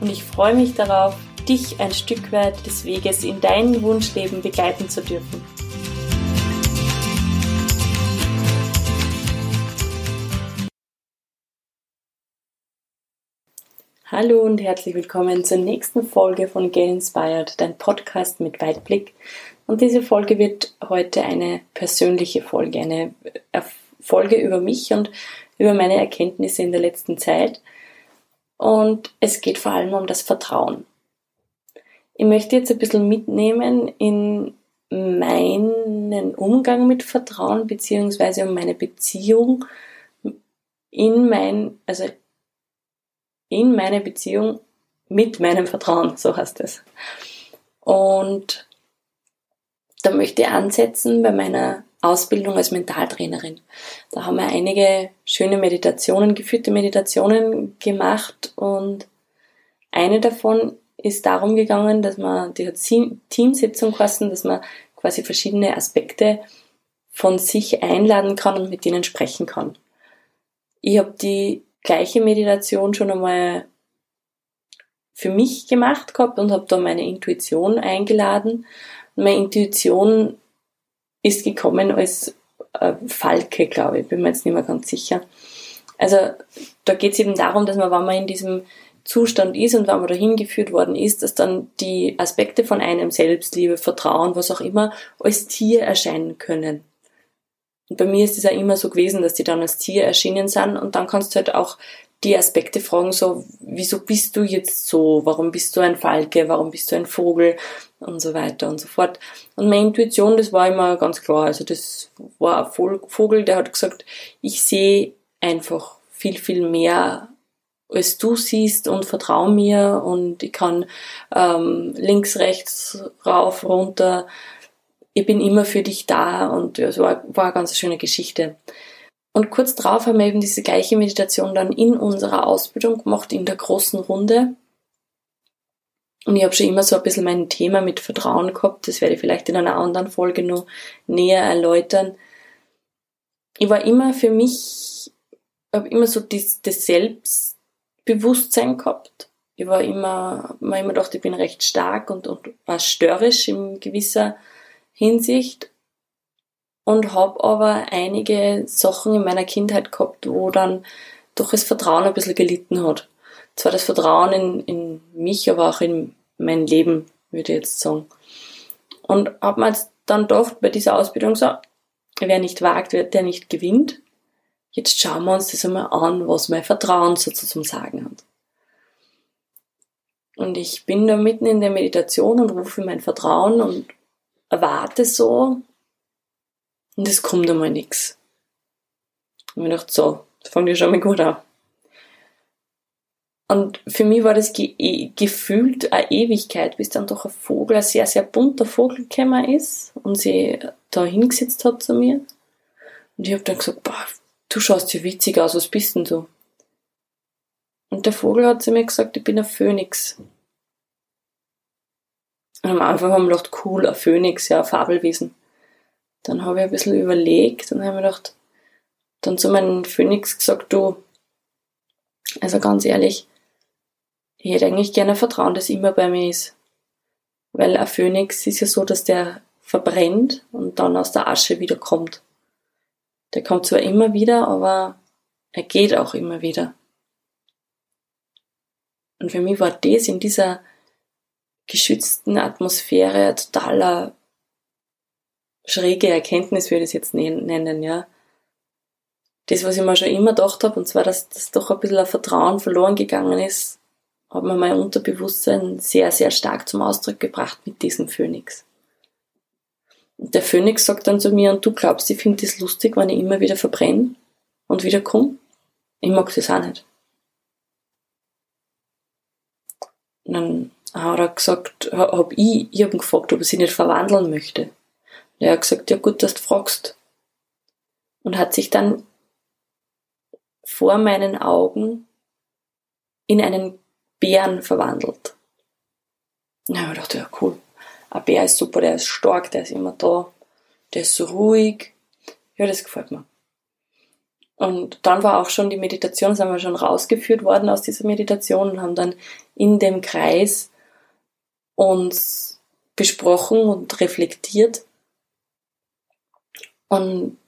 und ich freue mich darauf, dich ein Stück weit des Weges in dein Wunschleben begleiten zu dürfen. Hallo und herzlich willkommen zur nächsten Folge von Get Inspired, dein Podcast mit Weitblick. Und diese Folge wird heute eine persönliche Folge, eine Folge über mich und über meine Erkenntnisse in der letzten Zeit. Und es geht vor allem um das Vertrauen. Ich möchte jetzt ein bisschen mitnehmen in meinen Umgang mit Vertrauen, beziehungsweise um meine Beziehung in mein, also in meine Beziehung mit meinem Vertrauen, so heißt es. Und da möchte ich ansetzen bei meiner Ausbildung als Mentaltrainerin. Da haben wir einige schöne Meditationen, geführte Meditationen gemacht und eine davon ist darum gegangen, dass man, die hat Teamsitzung kosten, dass man quasi verschiedene Aspekte von sich einladen kann und mit denen sprechen kann. Ich habe die gleiche Meditation schon einmal für mich gemacht gehabt und habe da meine Intuition eingeladen. meine Intuition ist gekommen als äh, Falke, glaube ich, bin mir jetzt nicht mehr ganz sicher. Also da geht es eben darum, dass man, wenn man in diesem Zustand ist und wenn man dahin geführt worden ist, dass dann die Aspekte von einem Selbstliebe, Vertrauen, was auch immer, als Tier erscheinen können. Und bei mir ist es ja immer so gewesen, dass die dann als Tier erschienen sind und dann kannst du halt auch die Aspekte fragen, so, wieso bist du jetzt so? Warum bist du ein Falke? Warum bist du ein Vogel? Und so weiter und so fort. Und meine Intuition, das war immer ganz klar. Also das war ein Vogel, der hat gesagt, ich sehe einfach viel, viel mehr als du siehst und vertrau mir und ich kann ähm, links, rechts, rauf, runter. Ich bin immer für dich da und es war, war eine ganz schöne Geschichte. Und kurz darauf haben wir eben diese gleiche Meditation dann in unserer Ausbildung gemacht, in der großen Runde. Und ich habe schon immer so ein bisschen mein Thema mit Vertrauen gehabt. Das werde ich vielleicht in einer anderen Folge noch näher erläutern. Ich war immer für mich, habe immer so das, das Selbstbewusstsein gehabt. Ich war immer, mir immer gedacht, ich bin recht stark und, und war störrisch in gewisser Hinsicht und habe aber einige Sachen in meiner Kindheit gehabt, wo dann doch das Vertrauen ein bisschen gelitten hat. Zwar das Vertrauen in, in mich, aber auch in mein Leben, würde ich jetzt sagen. Und habe mir jetzt dann gedacht, bei dieser Ausbildung so, wer nicht wagt, wird der nicht gewinnt. Jetzt schauen wir uns das einmal an, was mein Vertrauen so zu sagen hat. Und ich bin da mitten in der Meditation und rufe mein Vertrauen und erwarte so, und es kommt einmal nichts. Und ich dachte, so, fängt ja schon mal gut an. Und für mich war das ge e, gefühlt eine Ewigkeit, bis dann doch ein Vogel, ein sehr, sehr bunter Vogel gekommen ist und sie da hingesetzt hat zu mir. Und ich habe dann gesagt, boah, du schaust ja witzig aus, was bist denn du? Und der Vogel hat zu mir gesagt, ich bin ein Phönix. Und am Anfang haben wir gedacht, cool, ein Phönix, ja, ein Fabelwesen. Dann habe ich ein bisschen überlegt und habe mir gedacht, dann zu meinem Phönix gesagt, du, also ganz ehrlich, ich hätte eigentlich gerne Vertrauen, das immer bei mir ist. Weil ein Phönix ist ja so, dass der verbrennt und dann aus der Asche wieder kommt. Der kommt zwar immer wieder, aber er geht auch immer wieder. Und für mich war das in dieser geschützten Atmosphäre totaler schräge Erkenntnis würde ich es jetzt nennen, ja. Das, was ich mir schon immer gedacht habe, und zwar, dass das doch ein bisschen ein Vertrauen verloren gegangen ist, hat mir mein Unterbewusstsein sehr, sehr stark zum Ausdruck gebracht mit diesem Phönix. Und der Phönix sagt dann zu mir, und du glaubst, ich finde das lustig, wenn ich immer wieder verbrenne und wieder komme? Ich mag das auch nicht. Und dann hat er gesagt, hab ich, ich gefragt, ob er sich nicht verwandeln möchte. Und er hat gesagt, ja gut, dass du fragst. Und hat sich dann vor meinen Augen in einen Bären verwandelt. Dann habe ich gedacht, ja cool, ein Bär ist super, der ist stark, der ist immer da, der ist so ruhig. Ja, das gefällt mir. Und dann war auch schon die Meditation, sind wir schon rausgeführt worden aus dieser Meditation und haben dann in dem Kreis uns besprochen und reflektiert. Und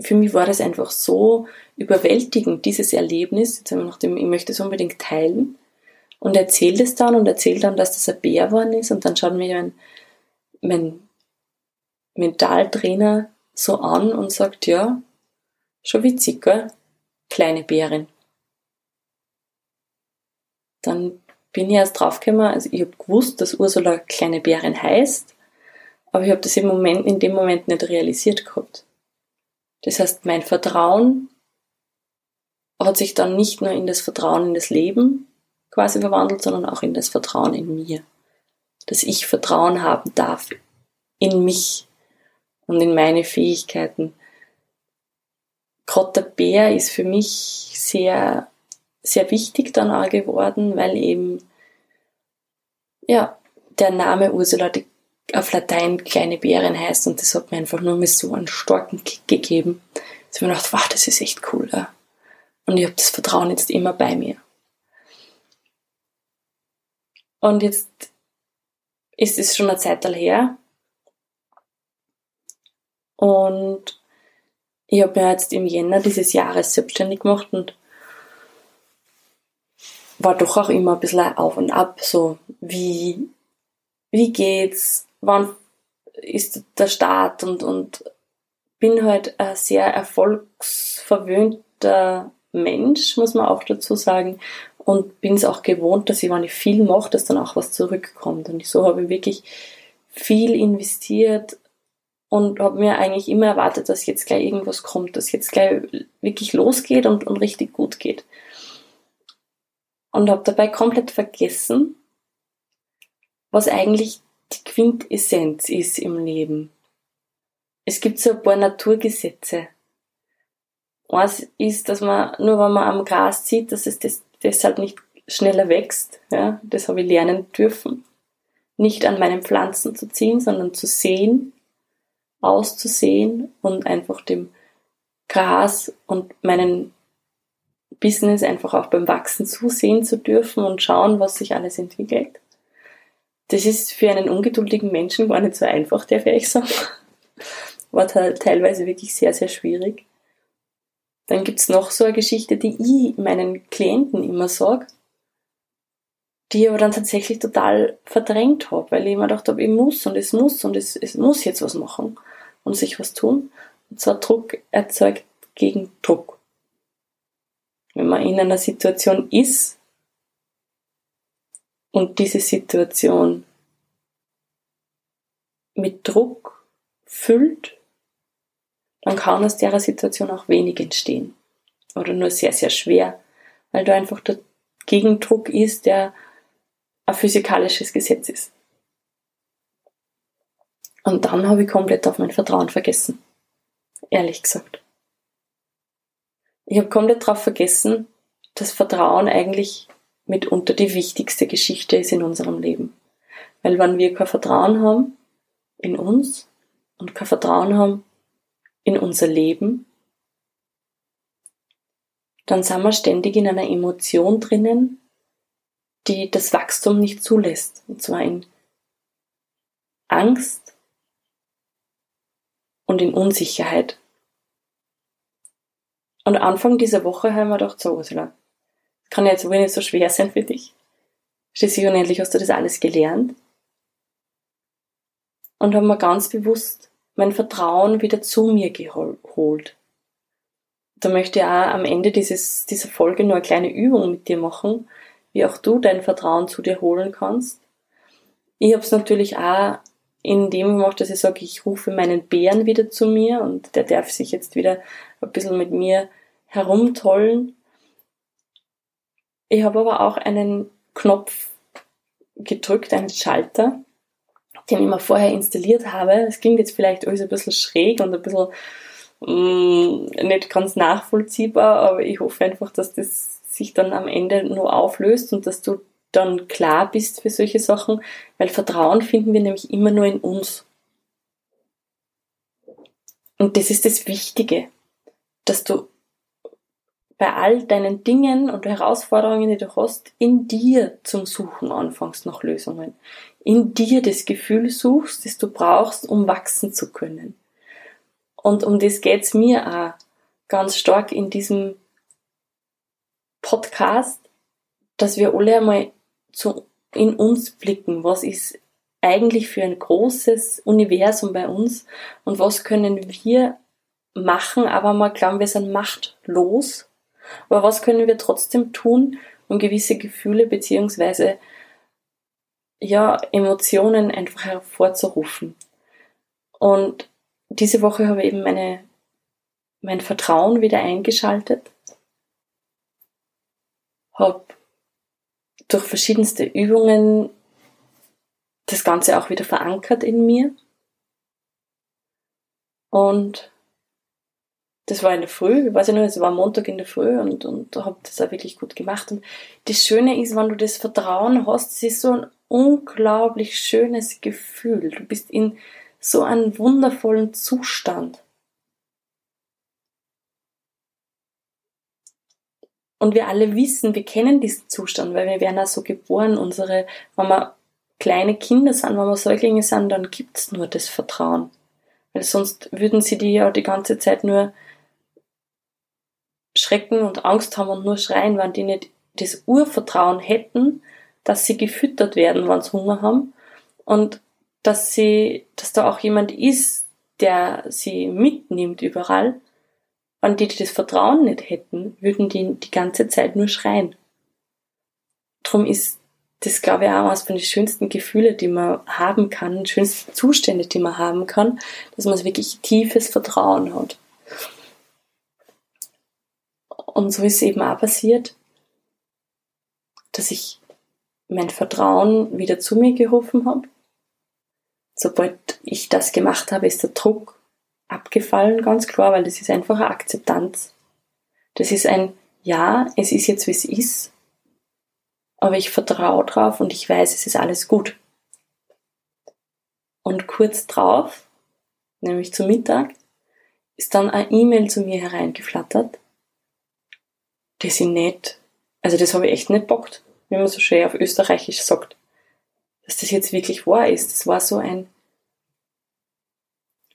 für mich war das einfach so überwältigend, dieses Erlebnis. Jetzt haben wir noch dem, ich möchte es unbedingt teilen. Und erzählt es dann und erzählt dann, dass das ein Bär geworden ist. Und dann schaut mich mein, mein Mentaltrainer so an und sagt, ja, schon witzig, gell? Kleine Bärin. Dann bin ich erst draufgekommen, also ich habe gewusst, dass Ursula kleine Bärin heißt, aber ich habe das im Moment, in dem Moment nicht realisiert gehabt. Das heißt, mein Vertrauen hat sich dann nicht nur in das Vertrauen in das Leben quasi verwandelt, sondern auch in das Vertrauen in mir. Dass ich Vertrauen haben darf in mich und in meine Fähigkeiten. Der Bär ist für mich sehr sehr wichtig dann auch geworden, weil eben, ja, der Name Ursula die auf Latein kleine Bären heißt und das hat mir einfach nur mal so einen starken Kick gegeben. dass ich mir gedacht, wow, das ist echt cool. Ja. Und ich habe das Vertrauen jetzt immer bei mir. Und jetzt ist es schon eine Zeit her. Und ich habe mir jetzt im Jänner dieses Jahres selbstständig gemacht und war doch auch immer ein bisschen auf und ab, so wie, wie geht's, wann ist der Start und, und bin halt ein sehr erfolgsverwöhnter Mensch, muss man auch dazu sagen, und bin es auch gewohnt, dass ich, wenn ich viel mache, dass dann auch was zurückkommt. Und so habe ich wirklich viel investiert und habe mir eigentlich immer erwartet, dass jetzt gleich irgendwas kommt, dass jetzt gleich wirklich losgeht und, und richtig gut geht und habe dabei komplett vergessen, was eigentlich die Quintessenz ist im Leben. Es gibt so ein paar Naturgesetze. Eins ist, dass man, nur wenn man am Gras sieht, dass es das, deshalb nicht schneller wächst. Ja, das habe ich lernen dürfen. Nicht an meinen Pflanzen zu ziehen, sondern zu sehen, auszusehen und einfach dem Gras und meinen Business einfach auch beim Wachsen zusehen zu dürfen und schauen, was sich alles entwickelt. Das ist für einen ungeduldigen Menschen gar nicht so einfach, darf ich sagen. War teilweise wirklich sehr, sehr schwierig. Dann gibt's noch so eine Geschichte, die ich meinen Klienten immer sage, die ich aber dann tatsächlich total verdrängt habe, weil ich immer gedacht habe, ich muss und es muss und es, es muss jetzt was machen und sich was tun. Und zwar Druck erzeugt gegen Druck wenn man in einer Situation ist und diese Situation mit Druck füllt, dann kann aus der Situation auch wenig entstehen. Oder nur sehr, sehr schwer, weil da einfach der Gegendruck ist, der ein physikalisches Gesetz ist. Und dann habe ich komplett auf mein Vertrauen vergessen. Ehrlich gesagt. Ich habe komplett darauf vergessen, dass Vertrauen eigentlich mitunter die wichtigste Geschichte ist in unserem Leben. Weil wenn wir kein Vertrauen haben in uns und kein Vertrauen haben in unser Leben, dann sind wir ständig in einer Emotion drinnen, die das Wachstum nicht zulässt. Und zwar in Angst und in Unsicherheit. Und Anfang dieser Woche haben wir gedacht, so Ursula, kann jetzt wohl nicht so schwer sein für dich. Schließlich und endlich hast du das alles gelernt. Und haben mir ganz bewusst mein Vertrauen wieder zu mir geholt. Da möchte ich auch am Ende dieses, dieser Folge nur eine kleine Übung mit dir machen, wie auch du dein Vertrauen zu dir holen kannst. Ich habe es natürlich auch in dem gemacht, dass ich sage, ich rufe meinen Bären wieder zu mir und der darf sich jetzt wieder ein bisschen mit mir herumtollen. Ich habe aber auch einen Knopf gedrückt, einen Schalter, den ich mir vorher installiert habe. Es klingt jetzt vielleicht alles ein bisschen schräg und ein bisschen mh, mm, nicht ganz nachvollziehbar, aber ich hoffe einfach, dass das sich dann am Ende nur auflöst und dass du dann klar bist für solche Sachen, weil Vertrauen finden wir nämlich immer nur in uns. Und das ist das Wichtige, dass du bei all deinen Dingen und Herausforderungen, die du hast, in dir zum Suchen anfängst nach Lösungen. In dir das Gefühl suchst, das du brauchst, um wachsen zu können. Und um das geht's mir auch ganz stark in diesem Podcast, dass wir alle einmal zu, in uns blicken. Was ist eigentlich für ein großes Universum bei uns und was können wir machen, aber mal glauben, wir sind machtlos. Aber was können wir trotzdem tun, um gewisse Gefühle beziehungsweise ja, Emotionen einfach hervorzurufen? Und diese Woche habe ich eben meine, mein Vertrauen wieder eingeschaltet, habe durch verschiedenste Übungen das Ganze auch wieder verankert in mir. Und das war in der Früh, ich weiß ja nur, es war Montag in der Früh und, und habe das auch wirklich gut gemacht. Und das Schöne ist, wenn du das Vertrauen hast, es ist so ein unglaublich schönes Gefühl. Du bist in so einem wundervollen Zustand. Und wir alle wissen, wir kennen diesen Zustand, weil wir werden auch so geboren. Unsere, wenn wir kleine Kinder sind, wenn wir Säuglinge sind, dann gibt's nur das Vertrauen. Weil sonst würden sie die ja die ganze Zeit nur schrecken und Angst haben und nur schreien, wenn die nicht das Urvertrauen hätten, dass sie gefüttert werden, wenn sie Hunger haben und dass sie, dass da auch jemand ist, der sie mitnimmt überall wenn die das Vertrauen nicht hätten, würden die die ganze Zeit nur schreien. Drum ist das, glaube ich, auch eines von den schönsten Gefühle, die man haben kann, schönsten Zustände, die man haben kann, dass man wirklich tiefes Vertrauen hat. Und so ist eben auch passiert, dass ich mein Vertrauen wieder zu mir gerufen habe. Sobald ich das gemacht habe, ist der Druck abgefallen, ganz klar, weil das ist einfach eine Akzeptanz. Das ist ein Ja, es ist jetzt wie es ist, aber ich vertraue drauf und ich weiß, es ist alles gut. Und kurz drauf, nämlich zum Mittag, ist dann eine E-Mail zu mir hereingeflattert, das ich nicht, also das habe ich echt nicht bockt, wie man so schön auf Österreichisch sagt, dass das jetzt wirklich wahr ist. Das war so ein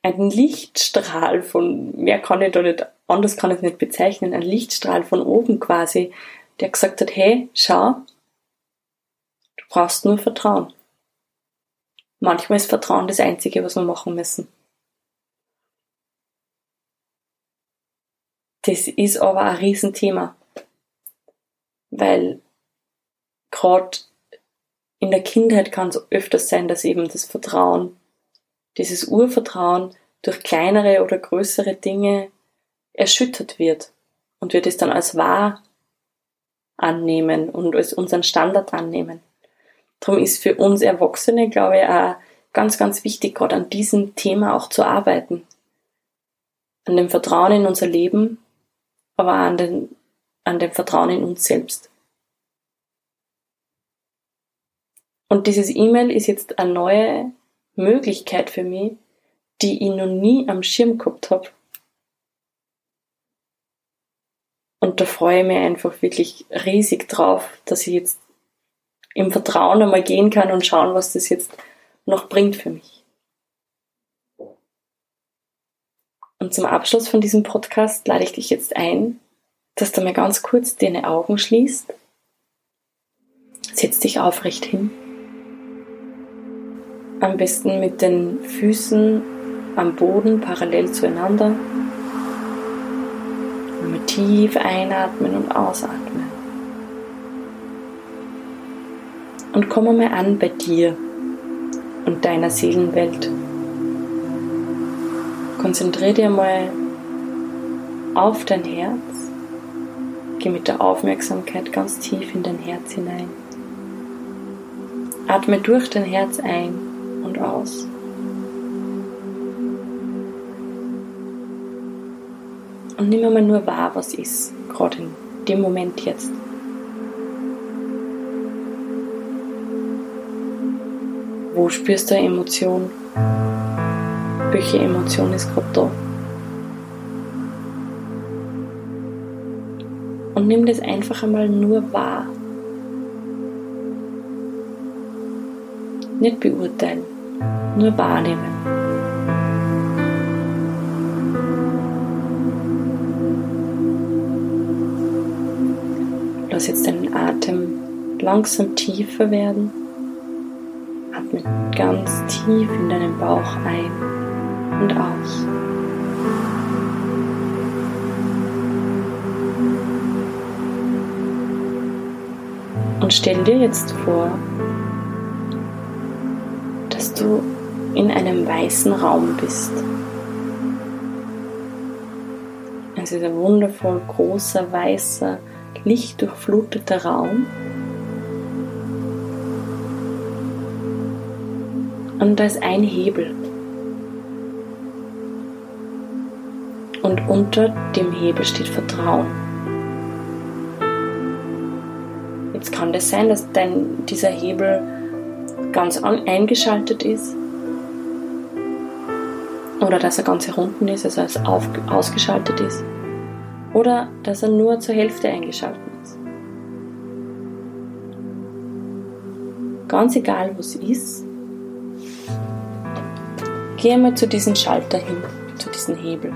ein Lichtstrahl von, mehr kann ich da nicht, anders kann ich es nicht bezeichnen, ein Lichtstrahl von oben quasi, der gesagt hat, hey, schau, du brauchst nur Vertrauen. Manchmal ist Vertrauen das Einzige, was wir machen müssen. Das ist aber ein Riesenthema, weil gerade in der Kindheit kann es öfters sein, dass eben das Vertrauen dieses Urvertrauen durch kleinere oder größere Dinge erschüttert wird und wir das dann als wahr annehmen und als unseren Standard annehmen. Darum ist für uns Erwachsene, glaube ich, auch ganz, ganz wichtig, gerade an diesem Thema auch zu arbeiten. An dem Vertrauen in unser Leben, aber auch an, den, an dem Vertrauen in uns selbst. Und dieses E-Mail ist jetzt eine neue Möglichkeit für mich, die ich noch nie am Schirm gehabt habe. Und da freue ich mich einfach wirklich riesig drauf, dass ich jetzt im Vertrauen einmal gehen kann und schauen, was das jetzt noch bringt für mich. Und zum Abschluss von diesem Podcast lade ich dich jetzt ein, dass du mal ganz kurz deine Augen schließt. Setz dich aufrecht hin am besten mit den Füßen am Boden parallel zueinander. Mal tief einatmen und ausatmen. Und komm mal an bei dir und deiner Seelenwelt. Konzentriere dir mal auf dein Herz. Geh mit der Aufmerksamkeit ganz tief in dein Herz hinein. Atme durch dein Herz ein und aus. Und nimm einmal nur wahr, was ist, gerade in dem Moment jetzt. Wo spürst du eine Emotion? Welche Emotion ist gerade da? Und nimm das einfach einmal nur wahr. Nicht beurteilen, nur wahrnehmen. Lass jetzt deinen Atem langsam tiefer werden. Atme ganz tief in deinen Bauch ein und aus. Und stell dir jetzt vor, dass du in einem weißen Raum bist. Es ist ein wundervoll großer, weißer, lichtdurchfluteter Raum. Und da ist ein Hebel. Und unter dem Hebel steht Vertrauen. Jetzt kann das sein, dass dein, dieser Hebel ganz eingeschaltet ist oder dass er ganz hier unten ist, also als auf, ausgeschaltet ist oder dass er nur zur Hälfte eingeschaltet ist. Ganz egal, wo es ist, gehe mal zu diesem Schalter hin, zu diesem Hebel.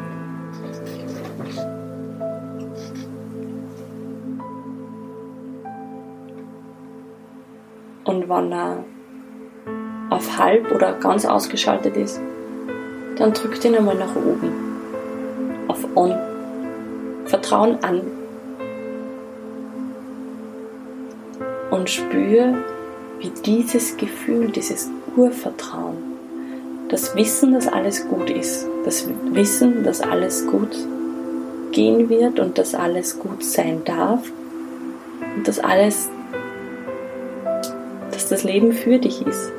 Wenn er auf halb oder ganz ausgeschaltet ist, dann drückt ihn einmal nach oben auf On. Vertrauen an. Und spür, wie dieses Gefühl, dieses Urvertrauen, das Wissen, dass alles gut ist, das Wissen, dass alles gut gehen wird und dass alles gut sein darf und dass alles, dass das Leben für dich ist,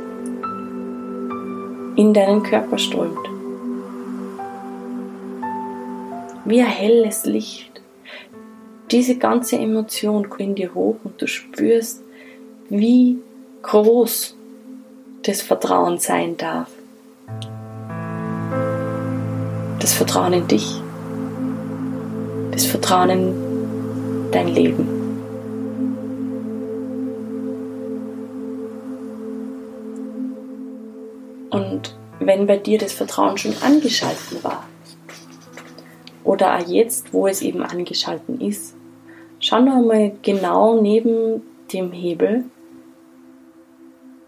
in deinen Körper strömt. Wie ein helles Licht. Diese ganze Emotion kommt in dir hoch und du spürst, wie groß das Vertrauen sein darf. Das Vertrauen in dich. Das Vertrauen in dein Leben. Wenn bei dir das Vertrauen schon angeschalten war, oder auch jetzt, wo es eben angeschalten ist, schau noch einmal genau neben dem Hebel.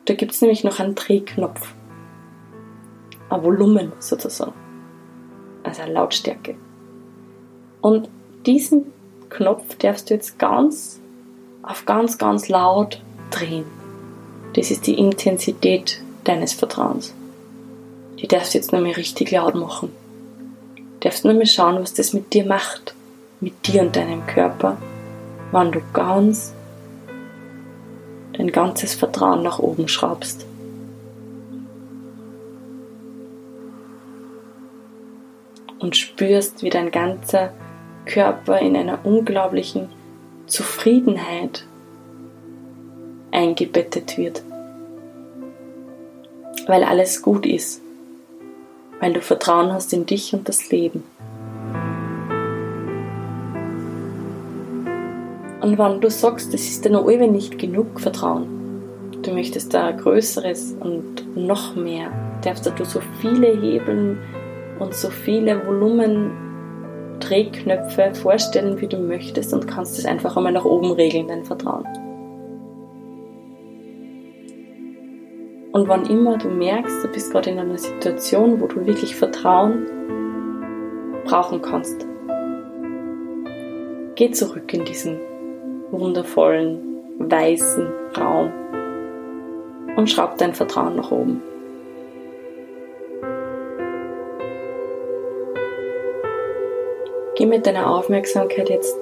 Da gibt es nämlich noch einen Drehknopf. Ein Volumen sozusagen. Also eine Lautstärke. Und diesen Knopf darfst du jetzt ganz auf ganz, ganz laut drehen. Das ist die Intensität deines Vertrauens. Die darfst du jetzt nämlich richtig laut machen. Du darfst nur mal schauen, was das mit dir macht, mit dir und deinem Körper, wann du ganz dein ganzes Vertrauen nach oben schraubst. Und spürst, wie dein ganzer Körper in einer unglaublichen Zufriedenheit eingebettet wird weil alles gut ist, weil du Vertrauen hast in dich und das Leben. Und wenn du sagst, das ist dir noch allweil nicht genug Vertrauen, du möchtest da Größeres und noch mehr, darfst du so viele Hebeln und so viele Volumen Drehknöpfe vorstellen, wie du möchtest und kannst es einfach einmal nach oben regeln, dein Vertrauen. Und wann immer du merkst, du bist gerade in einer Situation, wo du wirklich Vertrauen brauchen kannst, geh zurück in diesen wundervollen, weißen Raum und schraub dein Vertrauen nach oben. Geh mit deiner Aufmerksamkeit jetzt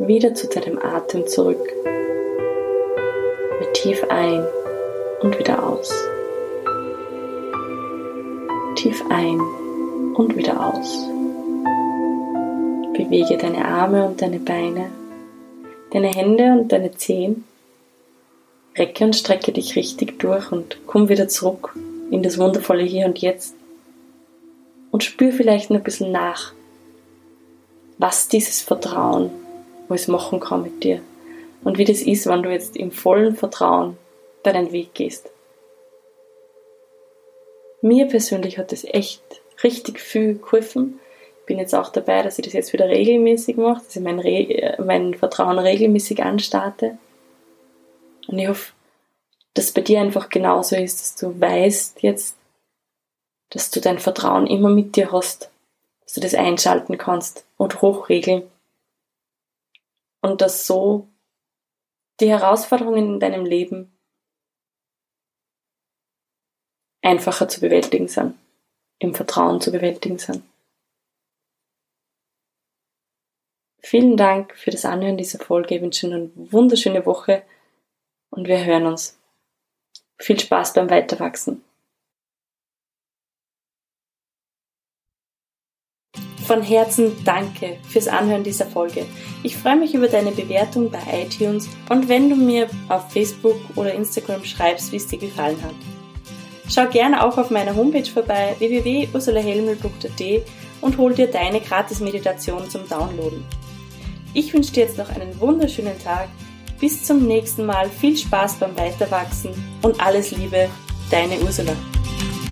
wieder zu deinem Atem zurück. Tief ein und wieder aus. Tief ein und wieder aus. Bewege deine Arme und deine Beine, deine Hände und deine Zehen. Recke und strecke dich richtig durch und komm wieder zurück in das wundervolle Hier und Jetzt. Und spür vielleicht noch ein bisschen nach, was dieses Vertrauen alles machen kann mit dir. Und wie das ist, wenn du jetzt im vollen Vertrauen deinen Weg gehst. Mir persönlich hat das echt richtig viel geholfen. Ich bin jetzt auch dabei, dass ich das jetzt wieder regelmäßig mache, dass ich mein, Re mein Vertrauen regelmäßig anstarte. Und ich hoffe, dass bei dir einfach genauso ist, dass du weißt jetzt, dass du dein Vertrauen immer mit dir hast, dass du das einschalten kannst und hochregeln. Und dass so die Herausforderungen in deinem Leben einfacher zu bewältigen sind, im Vertrauen zu bewältigen sind. Vielen Dank für das Anhören dieser Folge. Ich wünsche Ihnen eine wunderschöne Woche und wir hören uns. Viel Spaß beim Weiterwachsen. Von Herzen danke fürs Anhören dieser Folge. Ich freue mich über deine Bewertung bei iTunes und wenn du mir auf Facebook oder Instagram schreibst, wie es dir gefallen hat. Schau gerne auch auf meiner Homepage vorbei www.ursulahelmel.at und hol dir deine Gratis-Meditation zum Downloaden. Ich wünsche dir jetzt noch einen wunderschönen Tag. Bis zum nächsten Mal. Viel Spaß beim Weiterwachsen und alles Liebe, deine Ursula.